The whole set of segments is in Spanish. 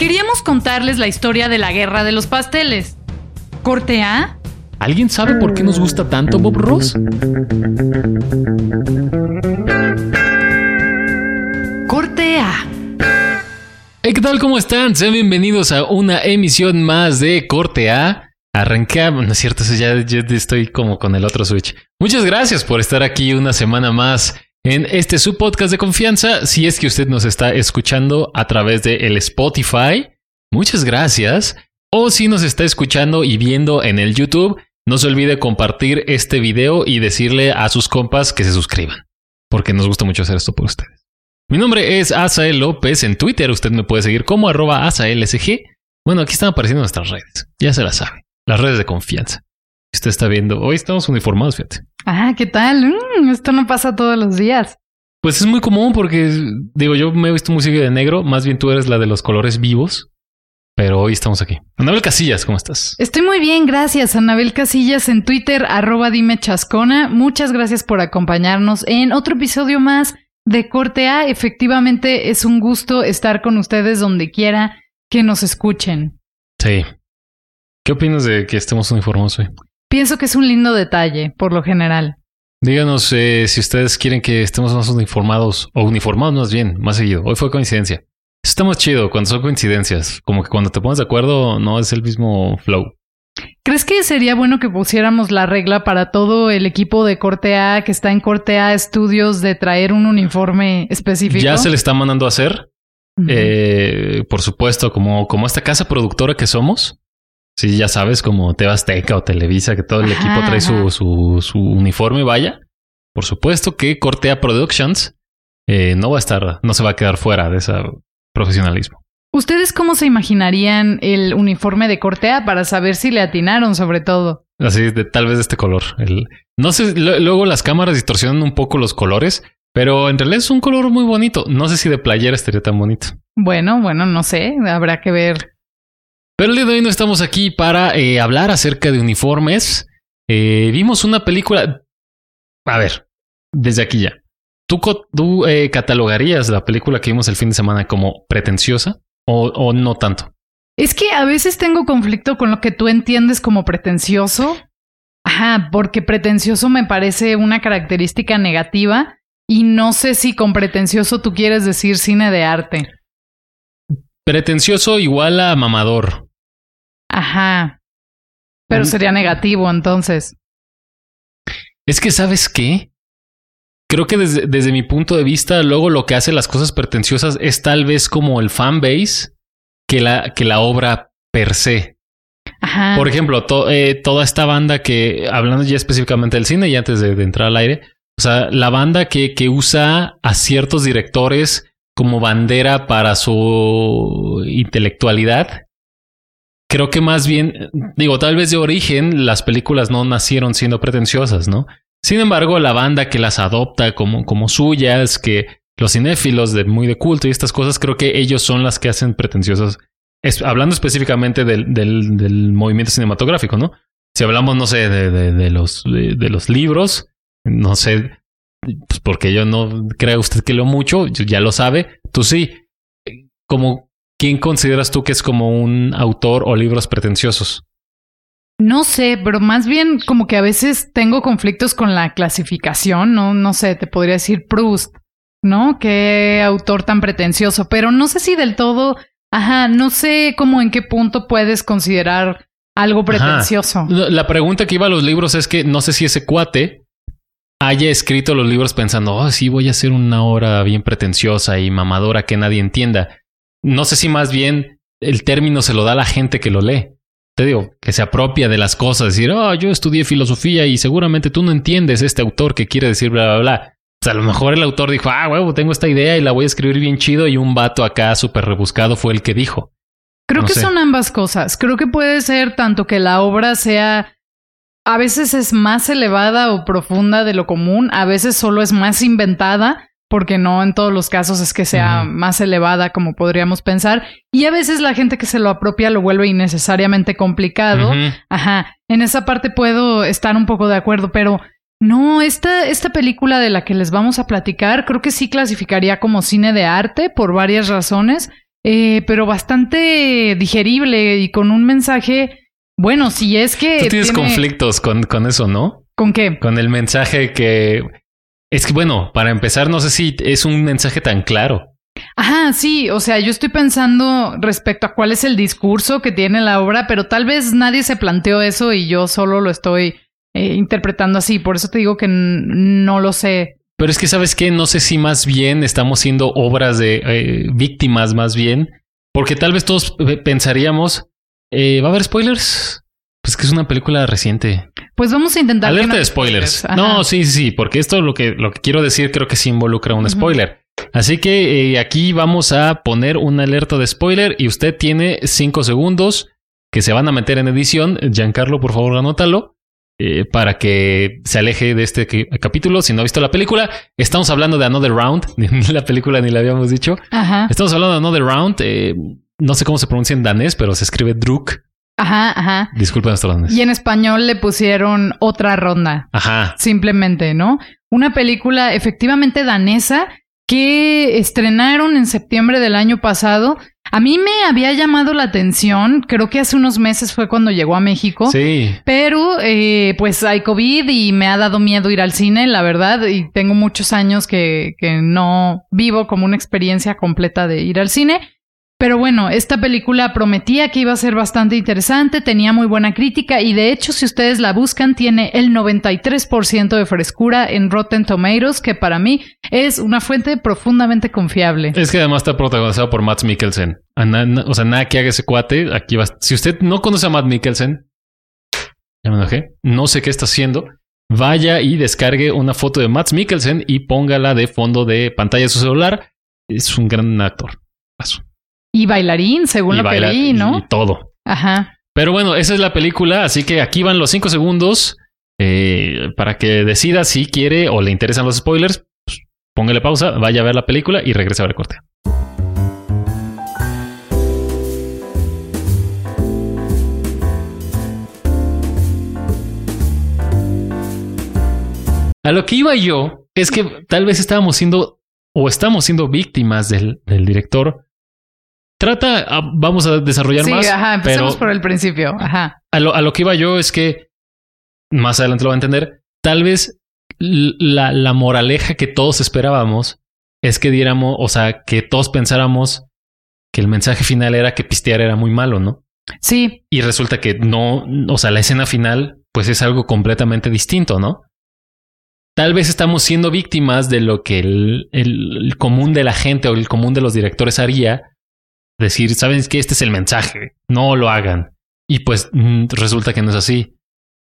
Queríamos contarles la historia de la guerra de los pasteles. ¿Corte A? ¿Alguien sabe por qué nos gusta tanto Bob Ross? Corte A. Hey, ¿qué tal? ¿Cómo están? Sean bienvenidos a una emisión más de Corte A. Arranca, no es cierto, ya, ya estoy como con el otro switch. Muchas gracias por estar aquí una semana más en este su podcast de confianza. Si es que usted nos está escuchando a través de el Spotify, muchas gracias. O si nos está escuchando y viendo en el YouTube, no se olvide compartir este video y decirle a sus compas que se suscriban, porque nos gusta mucho hacer esto por ustedes. Mi nombre es Asael López. En Twitter usted me puede seguir como arroba AsaelSG. Bueno, aquí están apareciendo nuestras redes. Ya se las sabe. Las redes de confianza. Usted está viendo. Hoy estamos uniformados, fíjate. Ah, ¿qué tal? Mm, esto no pasa todos los días. Pues es muy común porque, digo, yo me he visto muy seguido de negro. Más bien tú eres la de los colores vivos. Pero hoy estamos aquí. Anabel Casillas, ¿cómo estás? Estoy muy bien, gracias. Anabel Casillas en Twitter, arroba dime chascona. Muchas gracias por acompañarnos en otro episodio más de Corte A. Efectivamente, es un gusto estar con ustedes donde quiera que nos escuchen. Sí. ¿Qué opinas de que estemos uniformados hoy? Pienso que es un lindo detalle, por lo general. Díganos eh, si ustedes quieren que estemos más uniformados o uniformados más bien, más seguido. Hoy fue coincidencia. Eso está más chido cuando son coincidencias. Como que cuando te pones de acuerdo no es el mismo flow. ¿Crees que sería bueno que pusiéramos la regla para todo el equipo de Corte A que está en Corte A Estudios de traer un uniforme específico? Ya se le está mandando a hacer. Eh, por supuesto, como, como esta casa productora que somos. Sí, ya sabes, como Teba Azteca o Televisa, que todo el Ajá, equipo trae su, su, su uniforme, vaya. Por supuesto que Cortea Productions eh, no va a estar, no se va a quedar fuera de ese profesionalismo. ¿Ustedes cómo se imaginarían el uniforme de Corte A para saber si le atinaron sobre todo? Así de tal vez de este color. El, no sé, lo- luego las cámaras distorsionan un poco los colores, pero en realidad es un color muy bonito. No sé si de playera estaría tan bonito. Bueno, bueno, no sé, habrá que ver. Pero el día de hoy no estamos aquí para eh, hablar acerca de uniformes. Eh, vimos una película. A ver, desde aquí ya. ¿Tú, eh, catalogarías la película que vimos el fin de semana como pretenciosa o, o no tanto? Es que a veces tengo conflicto con lo que tú entiendes como pretencioso. Ajá, porque pretencioso me parece una característica negativa y no sé si con pretencioso tú quieres decir cine de arte. Pretencioso igual a mamador. Ajá. Pero sería negativo entonces. Es que, ¿sabes qué? Creo que desde, desde mi punto de vista, luego lo que hace las cosas pretenciosas es tal vez como el fanbase que la, que la obra per se. Ajá. Por ejemplo, to- eh, toda esta banda que, hablando ya específicamente del cine y antes de, de entrar al aire, o sea, la banda que, que usa a ciertos directores como bandera para su intelectualidad, creo que más bien, digo, tal vez de origen las películas no nacieron siendo pretenciosas, ¿no? Sin embargo, la banda que las adopta como, como suyas, que los cinéfilos de muy de culto y estas cosas, creo que ellos son las que hacen pretenciosas hablando específicamente del, del, del movimiento cinematográfico, ¿no? Si hablamos, no sé, de, de, de los, de, de los libros, no sé, pues porque yo no creo usted que leo mucho, ya lo sabe, tú sí. Como, ¿quién consideras tú que es como un autor o libros pretenciosos? No sé, pero más bien como que a veces tengo conflictos con la clasificación, no, no sé, te podría decir Proust, ¿no? Qué autor tan pretencioso, pero no sé si del todo, ajá, no sé cómo en qué punto puedes considerar algo pretencioso. La pregunta que iba a los libros es que no sé si ese cuate haya escrito los libros pensando, oh, sí, voy a hacer una obra bien pretenciosa y mamadora que nadie entienda. No sé si más bien el término se lo da a la gente que lo lee. Te digo, que se apropia de las cosas, decir, oh, yo estudié filosofía y seguramente tú no entiendes este autor que quiere decir bla, bla, bla. O sea, a lo mejor el autor dijo, ah, huevo, tengo esta idea y la voy a escribir bien chido y un vato acá súper rebuscado fue el que dijo. Creo no que sé. son ambas cosas. Creo que puede ser tanto que la obra sea a veces es más elevada o profunda de lo común, a veces solo es más inventada, porque no en todos los casos es que sea más elevada como podríamos pensar, y a veces la gente que se lo apropia lo vuelve innecesariamente complicado. Ajá, en esa parte puedo estar un poco de acuerdo, pero no, esta, esta película de la que les vamos a platicar, creo que sí clasificaría como cine de arte por varias razones. eh, pero bastante digerible y con un mensaje, bueno, si es que... Tú tienes conflictos con, con eso, ¿no? ¿Con qué? Con el mensaje que... Es que, bueno, para empezar, no sé si es un mensaje tan claro. Ajá, sí, o sea, yo estoy pensando respecto a cuál es el discurso que tiene la obra, pero tal vez nadie se planteó eso y yo solo lo estoy eh, interpretando así, por eso te digo que no lo sé. Pero es que, ¿sabes qué? No sé si más bien estamos siendo obras de eh, víctimas, más bien, porque tal vez todos pensaríamos, eh, ¿va a haber spoilers? Pues que es una película reciente. Pues vamos a intentar. Alerta de spoilers. no, sí, sí, porque esto lo que, lo que quiero decir creo que sí involucra un spoiler. Así que eh, aquí vamos a poner una alerta de spoiler y usted tiene cinco segundos que se van a meter en edición. Giancarlo, por favor, anótalo. Eh, para que se aleje de este capítulo. Si no ha visto la película, estamos hablando de Another Round. Ni la película ni la habíamos dicho. Estamos hablando de Another Round. Eh, no sé cómo se pronuncia en danés, pero se escribe Druk. Ajá, ajá. Disculpen nuestro danés. Y en español le pusieron otra ronda. Ajá. Simplemente, ¿no? Una película efectivamente danesa que estrenaron en septiembre del año pasado. A mí me había llamado la atención, creo que hace unos meses fue cuando llegó a México. Sí. Pero eh, pues hay COVID y me ha dado miedo ir al cine, la verdad, y tengo muchos años que, que no vivo como una experiencia completa de ir al cine. Pero bueno, esta película prometía que iba a ser bastante interesante, tenía muy buena crítica y de hecho si ustedes la buscan tiene el 93% de frescura en Rotten Tomatoes, que para mí es una fuente profundamente confiable. Es que además está protagonizado por Matt Mikkelsen. O sea, nada que haga ese cuate, aquí va. Si usted no conoce a Matt Mikkelsen, ya me enojé, no sé qué está haciendo, vaya y descargue una foto de Matt Mikkelsen y póngala de fondo de pantalla de su celular. Es un gran actor. Paso. Y bailarín, según lo que vi, ¿no? Y todo. Ajá. Pero bueno, esa es la película, así que aquí van los cinco segundos eh, para que decida si quiere o le interesan los spoilers. Pues, póngale pausa, vaya a ver la película y regrese a ver el corte. A lo que iba yo es que tal vez estábamos siendo o estamos siendo víctimas del, del director Trata, ah, vamos a desarrollar más. Sí, ajá, empecemos por el principio. Ajá. A lo, a lo que iba yo es que, más adelante lo va a entender, tal vez la, la moraleja que todos esperábamos es que diéramos, o sea, que todos pensáramos que el mensaje final era que pistear era muy malo, ¿no? Sí. Y resulta que no, o sea, la escena final, pues es algo completamente distinto, ¿no? Tal vez estamos siendo víctimas de lo que el, el común de la gente o el común de los directores haría decir, ¿saben que Este es el mensaje, no lo hagan. Y pues mm, resulta que no es así.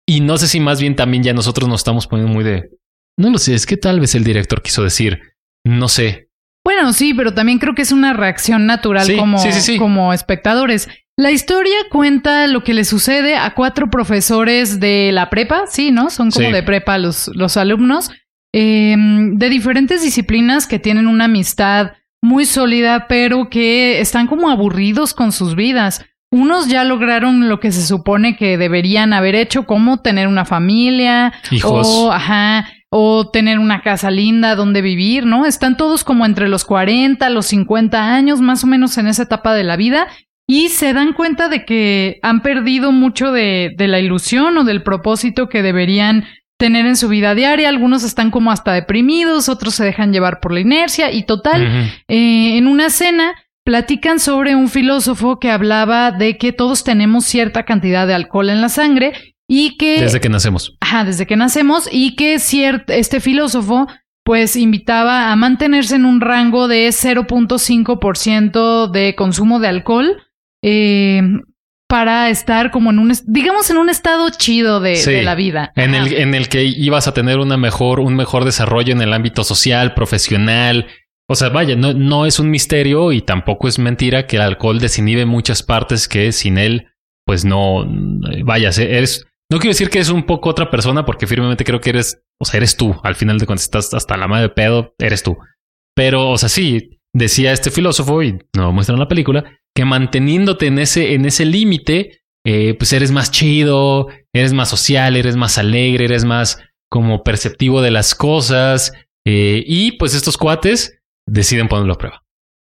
Y no sé si más bien también ya nosotros nos estamos poniendo muy de... No lo sé, es que tal vez el director quiso decir, no sé. Bueno, sí, pero también creo que es una reacción natural como, como espectadores. La historia cuenta lo que le sucede a cuatro profesores de la prepa, sí, ¿no? Son como de prepa los, los alumnos, em, de diferentes disciplinas que tienen una amistad muy sólida, pero que están como aburridos con sus vidas. Unos ya lograron lo que se supone que deberían haber hecho, como tener una familia, Hijos. o ajá, o tener una casa linda donde vivir, ¿no? Están todos como entre los 40, los 50 años, más o menos en esa etapa de la vida, y se dan cuenta de que han perdido mucho de, de la ilusión o del propósito que deberían tener en su vida diaria. Algunos están como hasta deprimidos, otros se dejan llevar por la inercia y total, eh, en una cena platican sobre un filósofo que hablaba de que todos tenemos cierta cantidad de alcohol en la sangre y que... Desde que nacemos. Ajá, desde que nacemos y que este filósofo pues invitaba a mantenerse en un rango de 0.5% de consumo de alcohol eh, para estar como en un, digamos, en un estado chido de, la vida. En el, en el que ibas a tener una mejor, un mejor desarrollo en el ámbito social, profesional. O sea, vaya, no, no es un misterio y tampoco es mentira que el alcohol desinhibe muchas partes que sin él, pues no, vaya, eres, no quiero decir que es un poco otra persona porque firmemente creo que eres, o sea, eres tú. Al final de cuando estás hasta la madre de pedo, eres tú. Pero, o sea, sí, decía este filósofo, y no muestran en la película, que manteniéndote en ese, en ese límite, eh, pues eres más chido, eres más social, eres más alegre, eres más como perceptivo de las cosas. Eh, y pues estos cuates deciden ponerlo a prueba.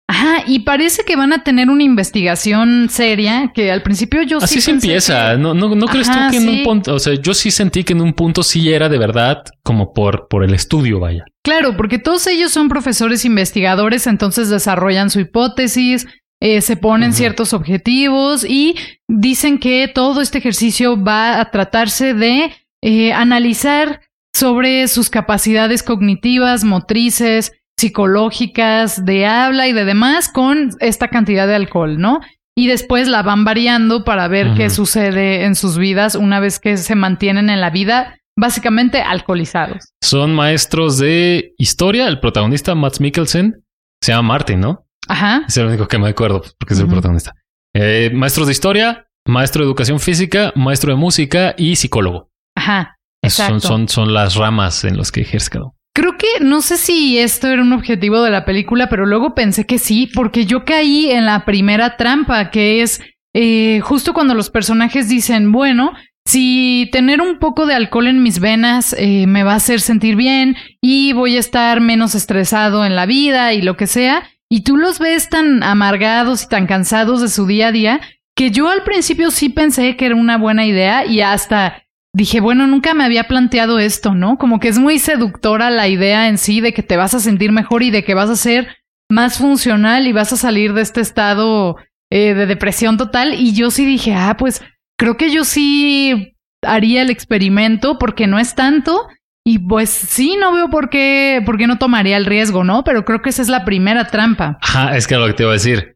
Ajá, y parece que van a tener una investigación seria que al principio yo Así sí se empieza. que- No, no, no crees Ajá, tú que en un punto, o sea, yo sí sentí que en un punto sí era de verdad como por, por el estudio, vaya. Claro, porque todos ellos son profesores investigadores, entonces desarrollan su hipótesis, eh, se ponen ciertos objetivos y dicen que todo este ejercicio va a tratarse de eh, analizar sobre sus capacidades cognitivas, motrices, psicológicas, de habla y de demás con esta cantidad de alcohol, ¿no? Y después la van variando para ver qué sucede en sus vidas una vez que se mantienen en la vida básicamente alcoholizados. Son maestros de historia. El protagonista, Matt Mikkelsen, se llama Martin, ¿no? Ajá. Es el único que me acuerdo porque es el protagonista. Eh, maestros de historia, maestro de educación física, maestro de música y psicólogo. Ajá. Son, Exacto. son, son las ramas en las que uno. Creo que no sé si esto era un objetivo de la película, pero luego pensé que sí, porque yo caí en la primera trampa, que es eh, justo cuando los personajes dicen, bueno, si tener un poco de alcohol en mis venas eh, me va a hacer sentir bien y voy a estar menos estresado en la vida y lo que sea, y tú los ves tan amargados y tan cansados de su día a día, que yo al principio sí pensé que era una buena idea y hasta dije, bueno, nunca me había planteado esto, ¿no? Como que es muy seductora la idea en sí de que te vas a sentir mejor y de que vas a ser más funcional y vas a salir de este estado eh, de depresión total. Y yo sí dije, ah, pues creo que yo sí haría el experimento porque no es tanto. Y pues sí, no veo por qué, por qué no tomaría el riesgo, ¿no? Pero creo que esa es la primera trampa. Ajá, es que lo que te iba a decir.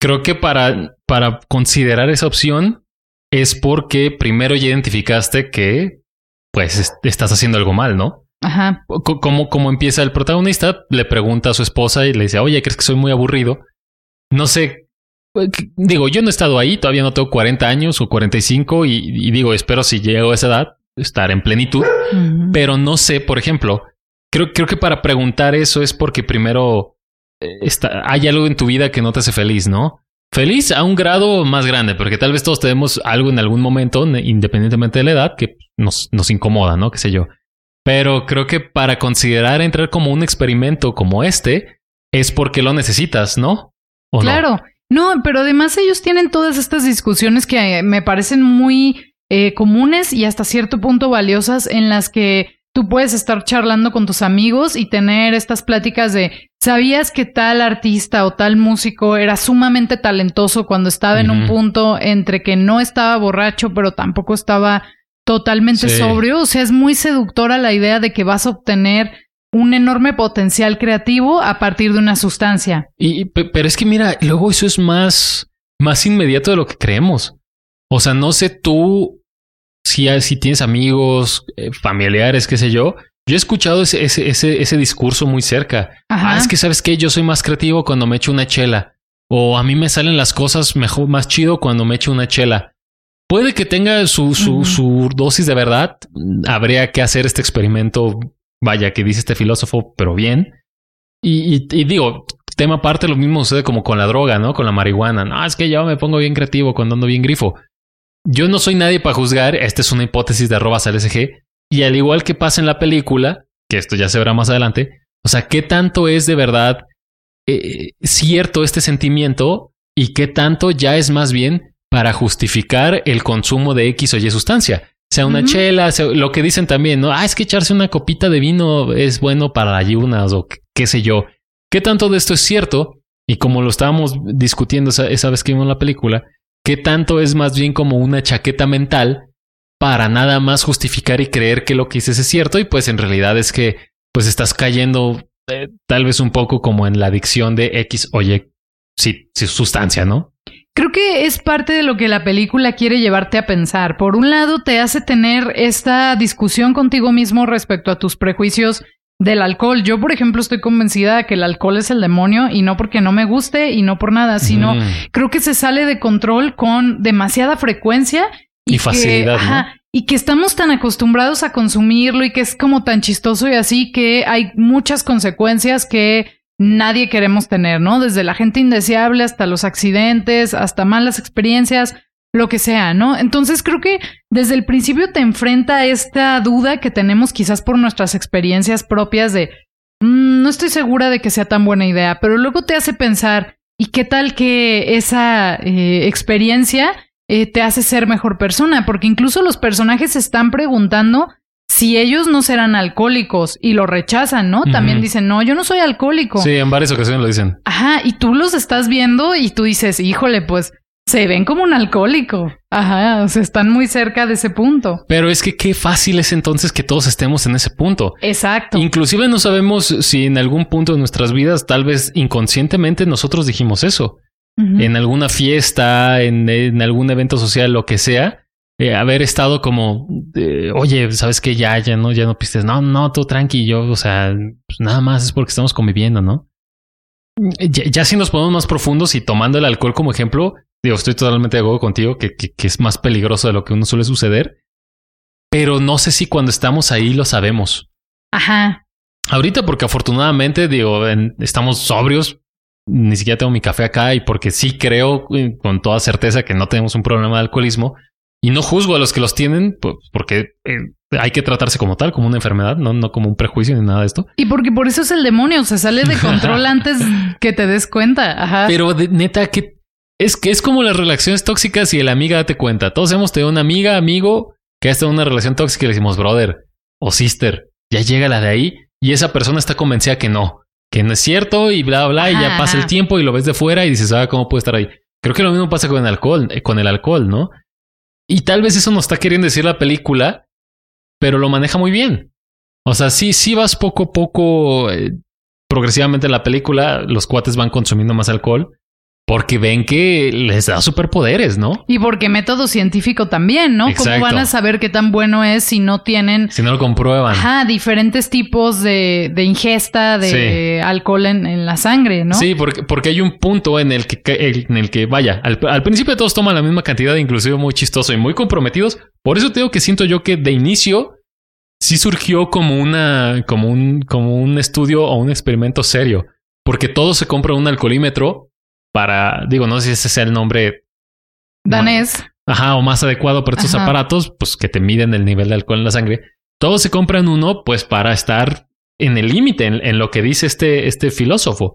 Creo que para, para considerar esa opción es porque primero ya identificaste que pues est- estás haciendo algo mal, ¿no? Ajá. Co- Como, como empieza el protagonista, le pregunta a su esposa y le dice, oye, ¿crees que soy muy aburrido? No sé, eh, digo, yo no he estado ahí, todavía no tengo 40 años o 45 y, y digo, espero si llego a esa edad, estar en plenitud, pero no sé, por ejemplo, creo, creo que para preguntar eso es porque primero eh, está, hay algo en tu vida que no te hace feliz, ¿no? Feliz a un grado más grande, porque tal vez todos tenemos algo en algún momento, independientemente de la edad, que nos, nos incomoda, ¿no? Qué sé yo. Pero creo que para considerar entrar como un experimento como este, es porque lo necesitas, ¿no? ¿O no? Claro. No, pero además ellos tienen todas estas discusiones que eh, me parecen muy eh, comunes y hasta cierto punto valiosas en las que tú puedes estar charlando con tus amigos y tener estas pláticas de, ¿sabías que tal artista o tal músico era sumamente talentoso cuando estaba en un punto entre que no estaba borracho, pero tampoco estaba totalmente Sí. sobrio? O sea, es muy seductora la idea de que vas a obtener un enorme potencial creativo a partir de una sustancia. Y, y- pe- pero es que mira, luego eso es más, más inmediato de lo que creemos. O sea, no sé tú si, si tienes amigos, eh, familiares, qué sé yo. Yo he escuchado ese, ese, ese, ese discurso muy cerca. Ajá. Ah, es que sabes que yo soy más creativo cuando me echo una chela. O a mí me salen las cosas mejor, más chido cuando me echo una chela. Puede que tenga su, su, su dosis de verdad. Habría que hacer este experimento, vaya, que dice este filósofo, pero bien. Y, y- y digo, tema aparte, lo mismo sucede como con la droga, ¿no? Con la marihuana. No, es que yo me pongo bien creativo cuando ando bien grifo. Yo no soy nadie para juzgar. Esta es una hipótesis de arrobas al SG. Y al igual que pasa en la película, que esto ya se verá más adelante, o sea, ¿qué tanto es de verdad eh, cierto este sentimiento y qué tanto ya es más bien para justificar el consumo de X o Y sustancia? Sea una chela, sea lo que dicen también, ¿no? Ah, es que echarse una copita de vino es bueno para ayunas o qué- qué sé yo. ¿Qué tanto de esto es cierto? Y como lo estábamos discutiendo esa, esa vez que vimos la película, ¿qué tanto es más bien como una chaqueta mental para nada más justificar y creer que lo que dices es cierto? Y pues en realidad es que pues estás cayendo eh, tal vez un poco como en la adicción de X o Y sustancia, ¿no? Creo que es parte de lo que la película quiere llevarte a pensar. Por un lado, te hace tener esta discusión contigo mismo respecto a tus prejuicios del alcohol. Yo, por ejemplo, estoy convencida de que el alcohol es el demonio y no porque no me guste y no por nada, sino Mm. creo que se sale de control con demasiada frecuencia Y facilidad, ¿no? ajá, y que estamos tan acostumbrados a consumirlo y que es como tan chistoso y así que hay muchas consecuencias que nadie queremos tener, ¿no? Desde la gente indeseable hasta los accidentes, hasta malas experiencias, lo que sea, ¿no? Entonces creo que desde el principio te enfrenta a esta duda que tenemos quizás por nuestras experiencias propias de mm, no estoy segura de que sea tan buena idea, pero luego te hace pensar, ¿y qué tal que esa eh, experiencia eh, te hace ser mejor persona? Porque incluso los personajes se están preguntando si ellos no serán alcohólicos y lo rechazan, ¿no? También dicen, no, yo no soy alcohólico. Sí, en varias ocasiones lo dicen. Ajá, y tú los estás viendo y tú dices, híjole, pues se ven como un alcohólico. Ajá, o sea, están muy cerca de ese punto. Pero es que qué fácil es entonces que todos estemos en ese punto. Exacto. Inclusive no sabemos si en algún punto de nuestras vidas, tal vez inconscientemente, nosotros dijimos eso. En alguna fiesta, en, algún evento social, lo que sea, eh, haber estado como, oye, sabes que ya, ya no, ya no pistes. No, no, tú tranqui, yo, o sea, pues nada más es porque estamos conviviendo, ¿no? Ya, si nos ponemos más profundos y tomando el alcohol como ejemplo, digo, estoy totalmente de acuerdo contigo que, que, es más peligroso de lo que uno suele suceder, pero no sé si cuando estamos ahí lo sabemos. Ajá. Ahorita porque afortunadamente, digo, estamos sobrios, ni siquiera tengo mi café acá y porque sí creo eh, con toda certeza que no tenemos un problema de alcoholismo y no juzgo a los que los tienen pues, porque eh, hay que tratarse como tal, como una enfermedad, no, no como un prejuicio ni nada de esto. Y porque por eso es el demonio, se sale de control antes que te des cuenta. Ajá. Pero neta, que es que es como las relaciones tóxicas y el amiga date cuenta. Todos hemos tenido una amiga, amigo que ha estado en una relación tóxica y le decimos brother o sister. Ya llega la de ahí y esa persona está convencida que no, que no es cierto y bla, bla, y ya pasa el tiempo y lo ves de fuera y dices, ah, ¿cómo puede estar ahí? Creo que lo mismo pasa con el alcohol, eh, con el alcohol, ¿no? Y tal vez eso nos está queriendo decir la película, pero lo maneja muy bien. O sea, sí, sí vas poco a poco, eh, progresivamente en la película, los cuates van consumiendo más alcohol, porque ven que les da superpoderes, ¿no? Y porque método científico también, ¿no? ¿Cómo van a saber qué tan bueno es si no tienen... Si no lo comprueban. Ajá, diferentes tipos de, de ingesta de alcohol en, la sangre, ¿no? Sí, porque, porque hay un punto en el que, en el que vaya, al, al principio todos toman la misma cantidad, inclusive muy chistoso y muy comprometidos. Por eso tengo que siento yo que de inicio sí surgió como una, como un, como un estudio o un experimento serio. Porque todos se compran un alcoholímetro para, digo, no sé si ese sea el nombre danés. ajá, o más adecuado para estos aparatos, pues que te miden el nivel de alcohol en la sangre. Todos se compran uno, pues para estar en el límite, en, lo que dice este, este filósofo.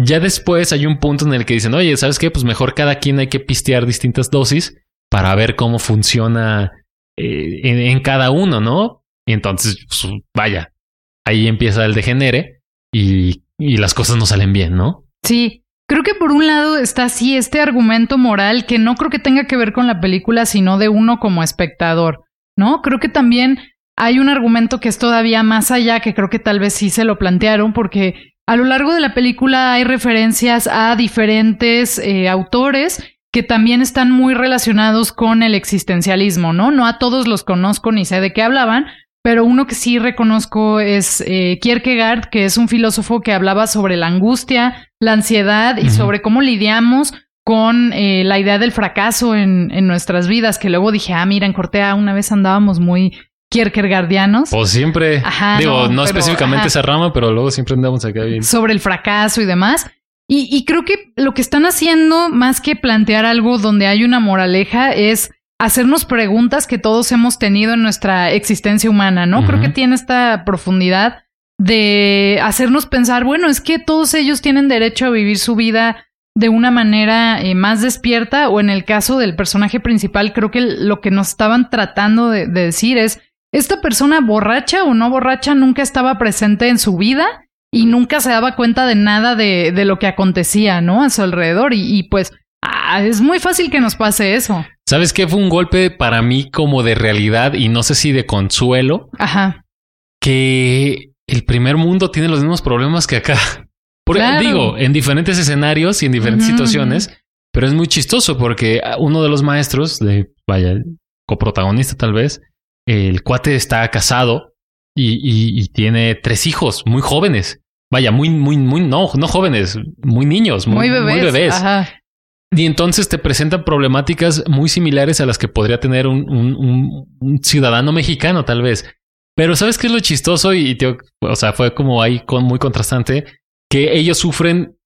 Ya después hay un punto en el que dicen, oye, ¿sabes qué? Pues mejor cada quien hay que pistear distintas dosis para ver cómo funciona eh, en, cada uno, ¿no? Y entonces, pues, vaya, ahí empieza el degenere y, y las cosas no salen bien, ¿no? Sí, Creo que por un lado está así este argumento moral que no creo que tenga que ver con la película, sino de uno como espectador, ¿no? Creo que también hay un argumento que es todavía más allá, que creo que tal vez sí se lo plantearon, porque a lo largo de la película hay referencias a diferentes eh, autores que también están muy relacionados con el existencialismo, ¿no? No a todos los conozco ni sé de qué hablaban, pero uno que sí reconozco es eh, Kierkegaard, que es un filósofo que hablaba sobre la angustia, la ansiedad y sobre cómo lidiamos con eh, la idea del fracaso en, en, nuestras vidas, que luego dije, ah, mira, en Cortea una vez andábamos muy Kierkegaardianos. O siempre, digo, no, específicamente esa rama, pero luego siempre andamos acá bien. Sobre el fracaso y demás. Y, y creo que lo que están haciendo, más que plantear algo donde hay una moraleja, es hacernos preguntas que todos hemos tenido en nuestra existencia humana, ¿no? Creo que tiene esta profundidad de hacernos pensar, bueno, es que todos ellos tienen derecho a vivir su vida de una manera eh, más despierta o en el caso del personaje principal, creo que lo que nos estaban tratando de, decir es, esta persona borracha o no borracha nunca estaba presente en su vida y nunca se daba cuenta de nada de, de lo que acontecía, ¿no? A su alrededor y, y pues ah, es muy fácil que nos pase eso. ¿Sabes qué? Fue un golpe para mí como de realidad y no sé si de consuelo. Ajá. Que el primer mundo tiene los mismos problemas que acá. Por, Digo, en diferentes escenarios y en diferentes situaciones, pero es muy chistoso porque uno de los maestros, de vaya, coprotagonista tal vez, el cuate está casado y, y, tiene tres hijos muy jóvenes. Vaya, muy, muy, muy, no, no jóvenes, muy niños, muy, bebés. Muy bebés. Ajá. Y entonces te presentan problemáticas muy similares a las que podría tener un, un, ciudadano mexicano, tal vez. Pero ¿sabes qué es lo chistoso? Y, o sea, fue como ahí con, muy contrastante que ellos sufren.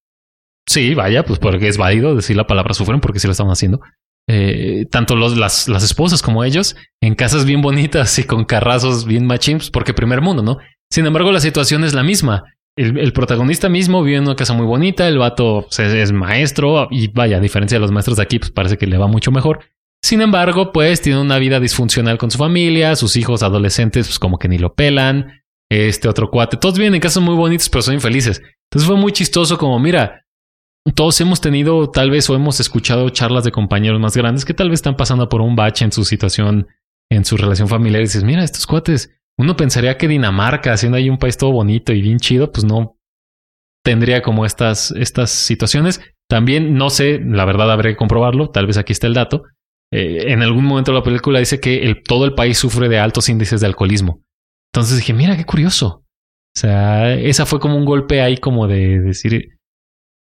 Sí, vaya, pues porque es válido decir la palabra sufren porque sí lo están haciendo. Eh, tanto los, las, las esposas como ellos en casas bien bonitas y con carrazos bien machins, porque primer mundo, ¿no? Sin embargo, la situación es la misma. El, protagonista mismo vive en una casa muy bonita, el vato pues, es, maestro y vaya, a diferencia de los maestros de aquí, pues parece que le va mucho mejor. Sin embargo, pues tiene una vida disfuncional con su familia, sus hijos adolescentes pues como que ni lo pelan, este otro cuate, todos viven en casas muy bonitas pero son infelices. Entonces fue muy chistoso como, mira, todos hemos tenido tal vez o hemos escuchado charlas de compañeros más grandes que tal vez están pasando por un bache en su situación, en su relación familiar y dices, mira, estos cuates uno pensaría que Dinamarca, siendo ahí un país todo bonito y bien chido, pues no tendría como estas, estas situaciones. También no sé, la verdad habría que comprobarlo, tal vez aquí está el dato. Eh, en algún momento de la película dice que el, todo el país sufre de altos índices de alcoholismo. Entonces dije, mira qué curioso. O sea, esa fue como un golpe ahí como de decir,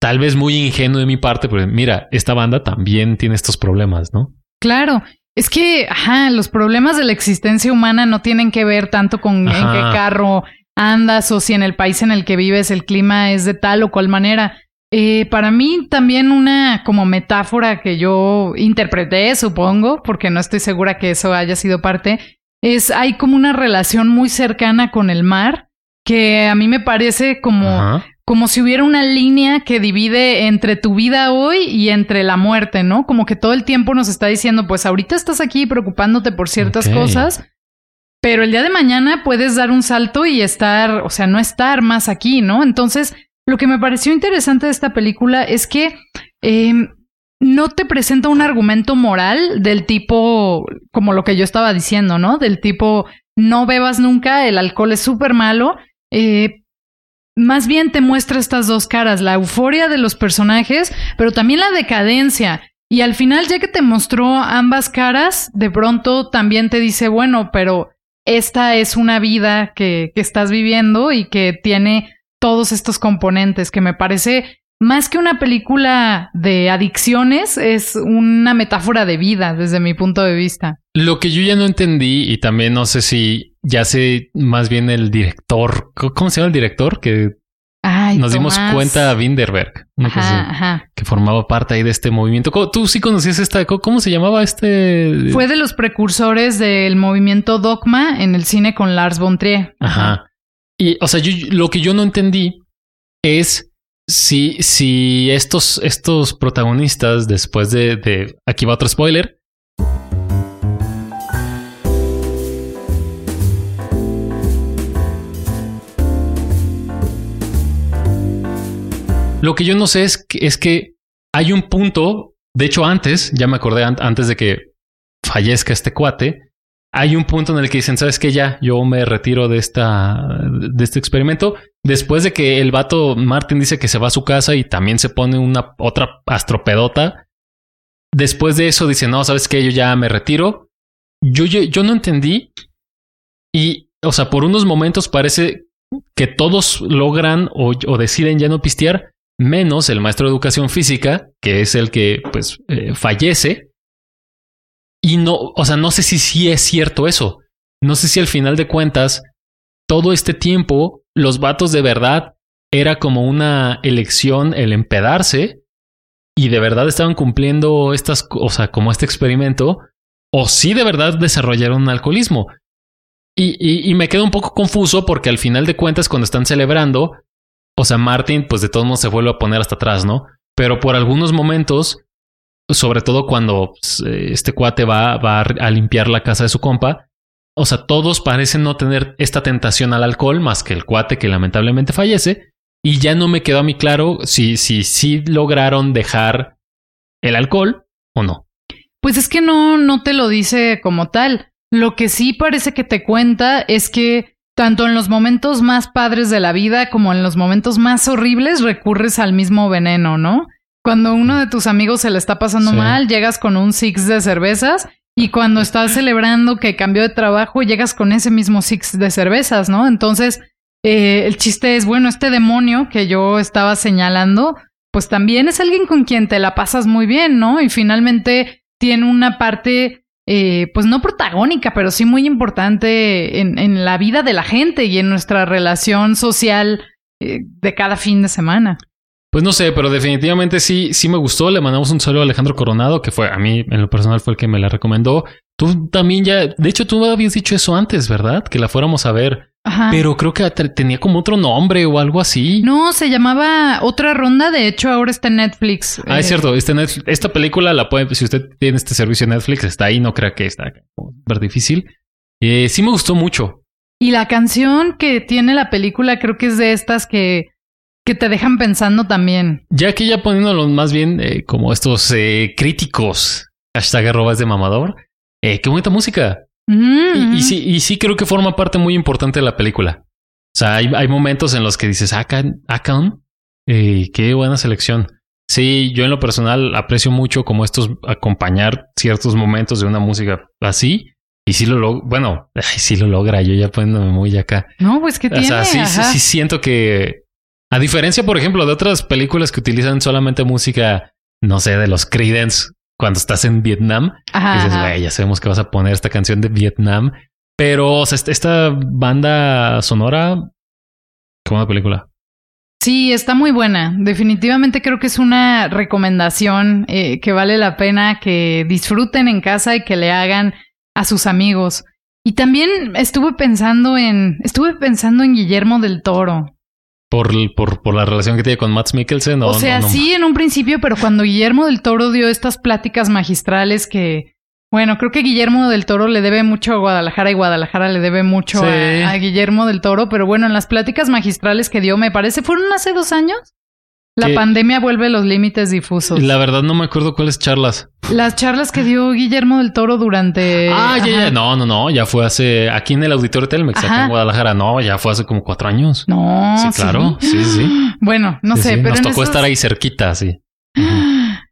tal vez muy ingenuo de mi parte, pero mira, esta banda también tiene estos problemas, ¿no? Claro, es que, ajá, los problemas de la existencia humana no tienen que ver tanto con en qué carro andas o si en el país en el que vives el clima es de tal o cual manera. Eh, para mí también una como metáfora que yo interpreté, supongo, porque no estoy segura que eso haya sido parte, es hay como una relación muy cercana con el mar que a mí me parece como como si hubiera una línea que divide entre tu vida hoy y entre la muerte, ¿no? Como que todo el tiempo nos está diciendo, pues ahorita estás aquí preocupándote por ciertas cosas, pero el día de mañana puedes dar un salto y estar, o sea, no estar más aquí, ¿no? Entonces, lo que me pareció interesante de esta película es que em, no te presenta un argumento moral del tipo, como lo que yo estaba diciendo, ¿no? Del tipo, no bebas nunca, el alcohol es súper malo. Eh, más bien te muestra estas dos caras, la euforia de los personajes, pero también la decadencia. Y al final, ya que te mostró ambas caras, de pronto también te dice, bueno, pero esta es una vida que, que estás viviendo y que tiene todos estos componentes, que me parece más que una película de adicciones, es una metáfora de vida desde mi punto de vista. Lo que yo ya no entendí y también no sé si ya sé más bien el director, ¿cómo se llama el director? Que nos dimos cuenta a Winderberg, que formaba parte ahí de este movimiento. Tú sí conocías esta, ¿cómo se llamaba este? Fue de los precursores del movimiento Dogma en el cine con Lars von Trier. Ajá. Y, o sea, yo, lo que yo no entendí es si, si estos, estos protagonistas, después de, de. Aquí va otro spoiler. Lo que yo no sé es que, es que hay un punto, de hecho antes, ya me acordé antes de que fallezca este cuate, hay un punto en el que dicen, ¿sabes qué? Ya, yo me retiro de esta, de este experimento. Después de que el vato Martin dice que se va a su casa y también se pone una otra astropedota. Después de eso dice, no, ¿sabes qué? Yo ya me retiro. Yo, yo, no entendí. Y, o sea, por unos momentos parece que todos logran o, deciden ya no pistear, menos el maestro de educación física, que es el que, pues, eh, fallece y no, o sea, no sé si sí es cierto eso. No sé si al final de cuentas, todo este tiempo, los vatos de verdad era como una elección el empedarse y de verdad estaban cumpliendo estas, sea, como este experimento, o si de verdad desarrollaron un alcoholismo. Y, y, me quedo un poco confuso porque al final de cuentas, cuando están celebrando, o sea, Martin, pues de todos modos se vuelve a poner hasta atrás, ¿no? Pero por algunos momentos sobre todo cuando pues, eh, este cuate va, va a limpiar la casa de su compa. O sea, todos parecen no tener esta tentación al alcohol más que el cuate que lamentablemente fallece. Y ya no me quedó a mí claro si si, si lograron dejar el alcohol o no. Pues es que no, no te lo dice como tal. Lo que sí parece que te cuenta es que tanto en los momentos más padres de la vida como en los momentos más horribles recurres al mismo veneno, ¿no? Cuando uno de tus amigos se le está pasando mal, llegas con un six de cervezas y cuando estás celebrando que cambió de trabajo, llegas con ese mismo six de cervezas, ¿no? Entonces, eh, el chiste es, bueno, este demonio que yo estaba señalando, pues también es alguien con quien te la pasas muy bien, ¿no? Y finalmente tiene una parte, eh, pues no protagónica, pero sí muy importante en, en, la vida de la gente y en nuestra relación social eh, de cada fin de semana. Pues no sé, pero definitivamente sí, sí me gustó. Le mandamos un saludo a Alejandro Coronado, que fue a mí en lo personal fue el que me la recomendó. Tú también ya, de hecho tú habías dicho eso antes, ¿verdad? Que la fuéramos a ver. Ajá. Pero creo que te- tenía como otro nombre o algo así. No, se llamaba Otra Ronda. De hecho, ahora está en Netflix. Ah, es Eh, cierto. Este Netflix- esta película la puede, si usted tiene este servicio de Netflix, está ahí. No crea que está súper difícil. Eh, sí me gustó mucho. Y la canción que tiene la película creo que es de estas que, que te dejan pensando también. Ya que ya poniéndolo más bien eh, como estos eh, críticos, hashtag arrobas de mamador. Eh, qué bonita música. Ujú, Y, y sí, y sí creo que forma parte muy importante de la película. O sea, hay, hay momentos en los que dices, acá, acá, eh, qué buena selección. Sí, yo en lo personal aprecio mucho como estos acompañar ciertos momentos de una música así. Y sí lo logra, bueno, ay, sí lo logra, yo ya poniéndome muy acá. No, pues que O tiene. sea, sí, sí, sí siento que, a diferencia, por ejemplo, de otras películas que utilizan solamente música, no sé, de los Creedence cuando estás en Vietnam, Ajá, dices, güey, ya sabemos que vas a poner esta canción de Vietnam. Pero o sea, esta- banda sonora, como una película. Sí, está muy buena. Definitivamente creo que es una recomendación eh, que vale la pena que disfruten en casa y que le hagan a sus amigos. Y también estuve pensando en, estuve pensando en Guillermo del Toro. Por, por, por la relación que tiene con Matt Mikkelsen. o sea, no, no. sí en un principio, pero cuando Guillermo del Toro dio estas pláticas magistrales que, bueno, creo que Guillermo del Toro le debe mucho a Guadalajara y Guadalajara le debe mucho Sí. a, a Guillermo del Toro, pero bueno, en las pláticas magistrales que dio, me parece, fueron hace dos años. La Que- pandemia vuelve los límites difusos. La verdad no me acuerdo cuáles charlas. Las charlas que dio Guillermo del Toro durante... ah, ya, ya. No, no, no. Ya fue hace, aquí en el auditorio Telmex, acá en Guadalajara. No, ya fue hace como cuatro años. No, Sí, claro. Sí, sí. Bueno, no Sí, sé, sí. pero Nos tocó esos- estar ahí cerquita, sí.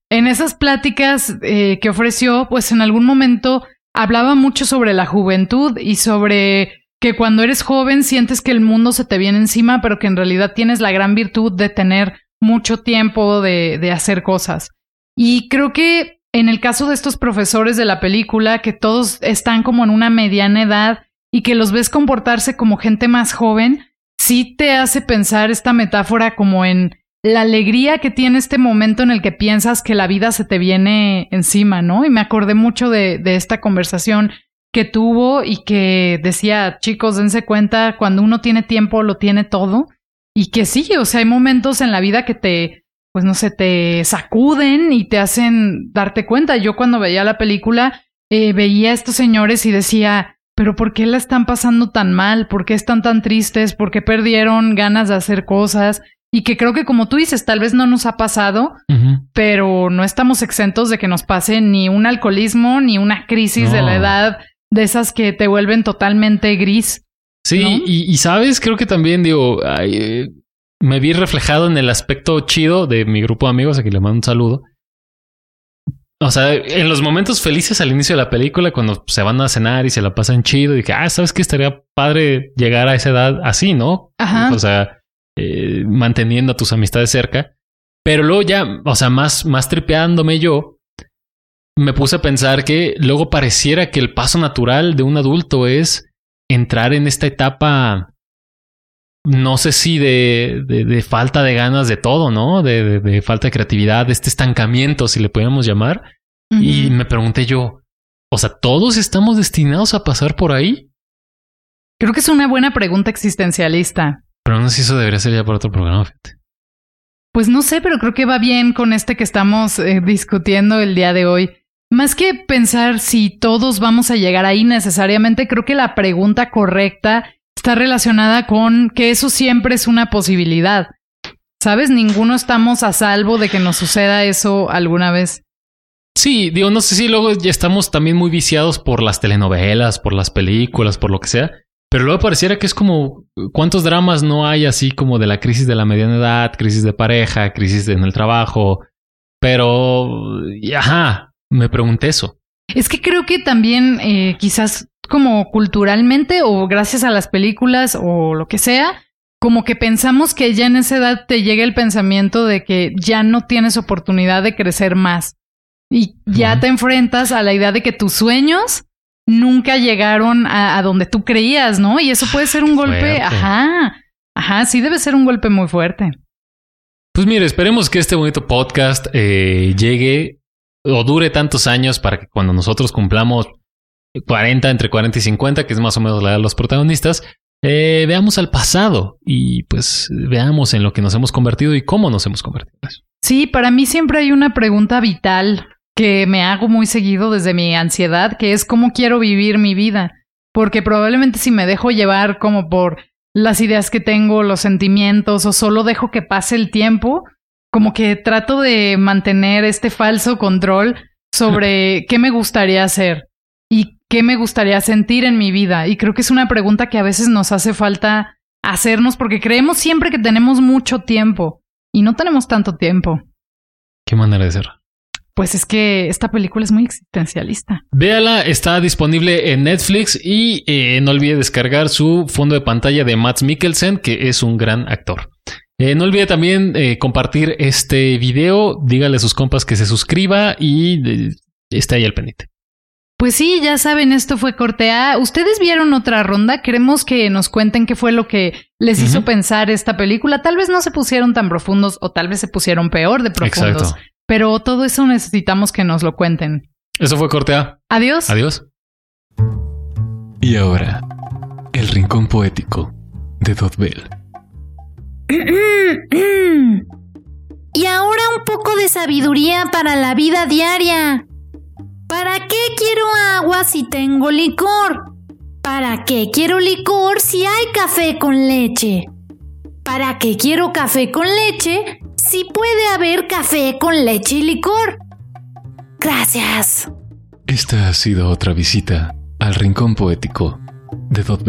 En esas pláticas eh, que ofreció, pues en algún momento hablaba mucho sobre la juventud y sobre que cuando eres joven sientes que el mundo se te viene encima, pero que en realidad tienes la gran virtud de tener mucho tiempo de, de hacer cosas. Y creo que en el caso de estos profesores de la película, que todos están como en una mediana edad y que los ves comportarse como gente más joven, sí te hace pensar esta metáfora como en la alegría que tiene este momento en el que piensas que la vida se te viene encima, ¿no? Y me acordé mucho de, de esta conversación que tuvo y que decía, chicos, dense cuenta, cuando uno tiene tiempo, lo tiene todo. Y que sí, o sea, hay momentos en la vida que te, pues no sé, te sacuden y te hacen darte cuenta. Yo cuando veía la película, eh, veía a estos señores y decía, pero ¿por qué la están pasando tan mal? ¿Por qué están tan tristes? ¿Por qué perdieron ganas de hacer cosas? Y que creo que como tú dices, tal vez no nos ha pasado, pero no estamos exentos de que nos pase ni un alcoholismo, ni una crisis de la edad de esas que te vuelven totalmente gris. Sí, ¿No? y, y sabes, creo que también digo, ay, eh, me vi reflejado en el aspecto chido de mi grupo de amigos, a quien le mando un saludo. O sea, en los momentos felices al inicio de la película, cuando se van a cenar y se la pasan chido, y que, ah, sabes que estaría padre llegar a esa edad así, ¿no? Ajá. O sea, eh, manteniendo a tus amistades cerca. Pero luego ya, o sea, más, más tripeándome yo, me puse a pensar que luego pareciera que el paso natural de un adulto es entrar en esta etapa, no sé si de, de, de falta de ganas de todo, ¿no? De, falta de creatividad, de este estancamiento, si le podemos llamar. Y me pregunté yo, o sea, ¿todos estamos destinados a pasar por ahí? Creo que es una buena pregunta existencialista. Pero no sé si eso debería ser ya para otro programa, fíjate. Pues no sé, pero creo que va bien con este que estamos eh, discutiendo el día de hoy. Más que pensar si todos vamos a llegar ahí necesariamente, creo que la pregunta correcta está relacionada con que eso siempre es una posibilidad. ¿Sabes? Ninguno estamos a salvo de que nos suceda eso alguna vez. Sí, digo, no sé si luego ya estamos también muy viciados por las telenovelas, por las películas, por lo que sea. Pero luego pareciera que es como cuántos dramas no hay así como de la crisis de la mediana edad, crisis de pareja, crisis en el trabajo. Pero, y ajá, me pregunté eso. Es que creo que también eh, quizás como culturalmente o gracias a las películas o lo que sea, como que pensamos que ya en esa edad te llega el pensamiento de que ya no tienes oportunidad de crecer más. Y ya te enfrentas a la idea de que tus sueños nunca llegaron a, a donde tú creías, ¿no? Y eso puede ser un golpe, fuerte. ajá, ajá, sí debe ser un golpe muy fuerte. Pues mire, esperemos que este bonito podcast eh, llegue o dure tantos años para que cuando nosotros cumplamos 40, entre 40 y 50, que es más o menos la de los protagonistas, eh, veamos al pasado y pues veamos en lo que nos hemos convertido y cómo nos hemos convertido. Sí, para mí siempre hay una pregunta vital que me hago muy seguido desde mi ansiedad, que es cómo quiero vivir mi vida. Porque probablemente si me dejo llevar como por las ideas que tengo, los sentimientos, o solo dejo que pase el tiempo, como que trato de mantener este falso control sobre qué me gustaría hacer y qué me gustaría sentir en mi vida. Y creo que es una pregunta que a veces nos hace falta hacernos porque creemos siempre que tenemos mucho tiempo y no tenemos tanto tiempo. ¿Qué manera de ser? Pues es que esta película es muy existencialista. Véala, está disponible en Netflix y eh, no olvide descargar su fondo de pantalla de Matt Mikkelsen, que es un gran actor. Eh, no olvide también eh, compartir este video, dígale a sus compas que se suscriba y esté ahí al pendiente. Pues sí, ya saben, esto fue Cortea. ¿Ustedes vieron otra ronda? Queremos que nos cuenten qué fue lo que les hizo pensar esta película. Tal vez no se pusieron tan profundos o tal vez se pusieron peor de profundos. Exacto. Pero todo eso necesitamos que nos lo cuenten. Eso fue Cortea. Adiós. Adiós. Y ahora, el rincón poético de Dotbell. Y ahora un poco de sabiduría para la vida diaria. ¿Para qué quiero agua si tengo licor? ¿Para qué quiero licor si hay café con leche? ¿Para qué quiero café con leche si puede haber café con leche y licor? Gracias. Esta ha sido otra visita al Rincón Poético de Dot